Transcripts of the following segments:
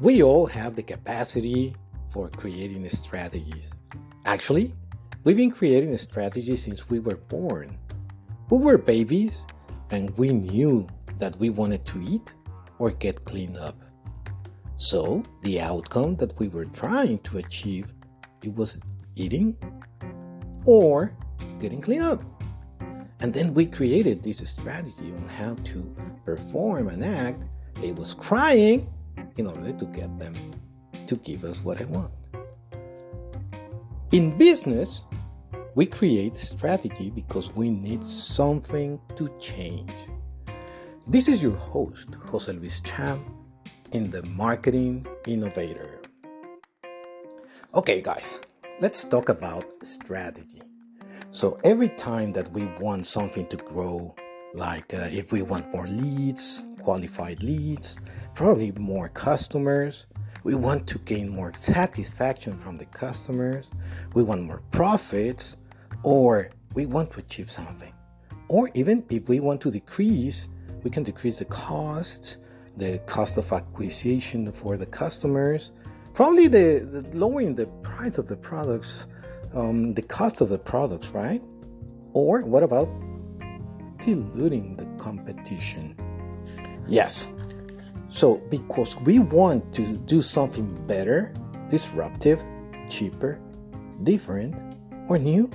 We all have the capacity for creating strategies. Actually, we've been creating strategies since we were born. We were babies and we knew that we wanted to eat or get cleaned up. So, the outcome that we were trying to achieve it was eating or getting cleaned up. And then we created this strategy on how to perform an act. It was crying in order to get them to give us what I want. In business, we create strategy because we need something to change. This is your host, Jose Luis Cham, in the Marketing Innovator. Okay, guys, let's talk about strategy. So, every time that we want something to grow, like uh, if we want more leads, qualified leads, probably more customers, we want to gain more satisfaction from the customers, we want more profits, or we want to achieve something. Or even if we want to decrease, we can decrease the cost, the cost of acquisition for the customers, probably the, the lowering the price of the products, um, the cost of the products, right? Or what about diluting the competition? Yes. So, because we want to do something better, disruptive, cheaper, different, or new,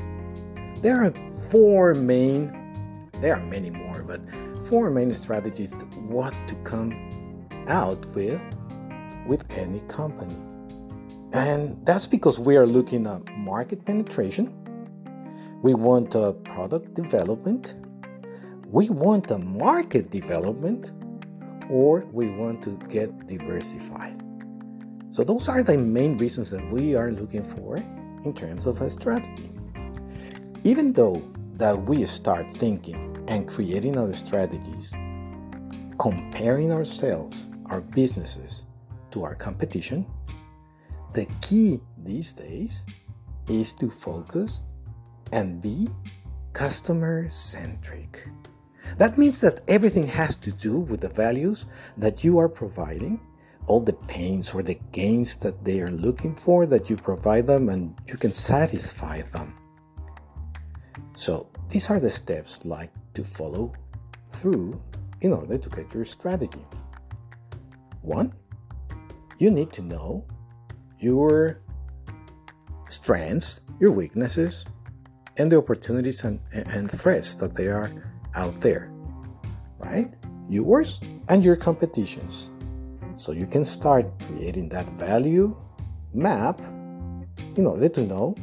there are four main, there are many more, but four main strategies what to come out with with any company. And that's because we are looking at market penetration. We want a product development. We want a market development or we want to get diversified. So those are the main reasons that we are looking for in terms of a strategy. Even though that we start thinking and creating our strategies, comparing ourselves, our businesses to our competition, the key these days is to focus and be customer centric. That means that everything has to do with the values that you are providing, all the pains or the gains that they are looking for, that you provide them and you can satisfy them. So these are the steps like to follow through in order to get your strategy. One, you need to know your strengths, your weaknesses, and the opportunities and, and threats that they are out there, right? Yours and your competitions. So you can start creating that value map in order to know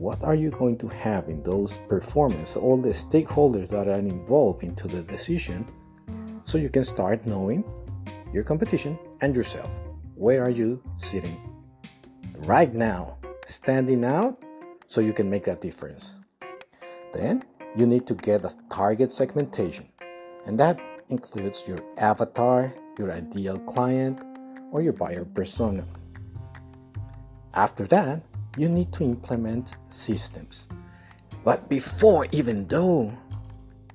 what are you going to have in those performance all the stakeholders that are involved into the decision so you can start knowing your competition and yourself where are you sitting right now standing out so you can make that difference then you need to get a target segmentation and that includes your avatar your ideal client or your buyer persona after that you need to implement systems. But before even though,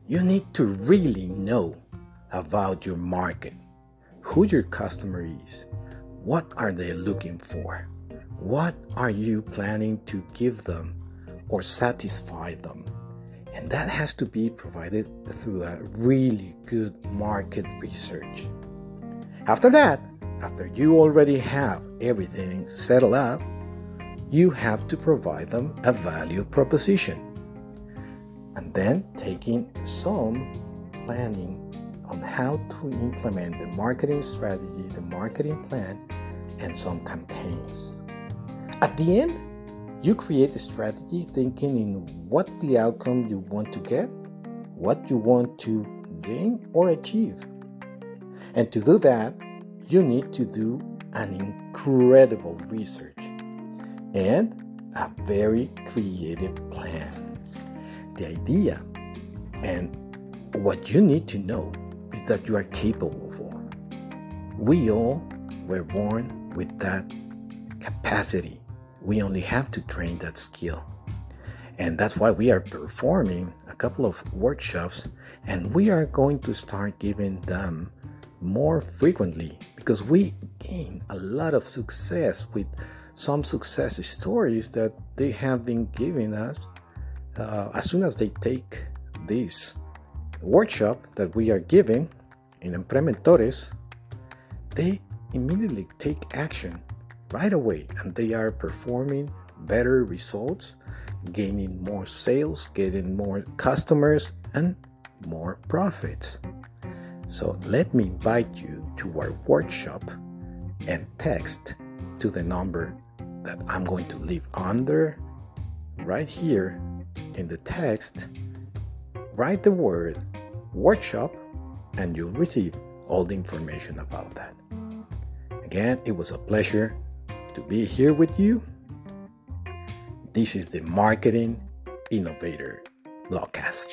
you need to really know about your market, who your customer is, what are they looking for, what are you planning to give them or satisfy them. And that has to be provided through a really good market research. After that, after you already have everything settled up, you have to provide them a value proposition. And then taking some planning on how to implement the marketing strategy, the marketing plan, and some campaigns. At the end, you create a strategy thinking in what the outcome you want to get, what you want to gain or achieve. And to do that, you need to do an incredible research and a very creative plan. The idea and what you need to know is that you are capable for. We all were born with that capacity. We only have to train that skill. And that's why we are performing a couple of workshops and we are going to start giving them more frequently because we gain a lot of success with some success stories that they have been giving us uh, as soon as they take this workshop that we are giving in Emprementores, they immediately take action right away and they are performing better results, gaining more sales, getting more customers, and more profit. So let me invite you to our workshop and text to the number that I'm going to leave under right here in the text. Write the word workshop and you'll receive all the information about that. Again, it was a pleasure to be here with you. This is the Marketing Innovator Blogcast.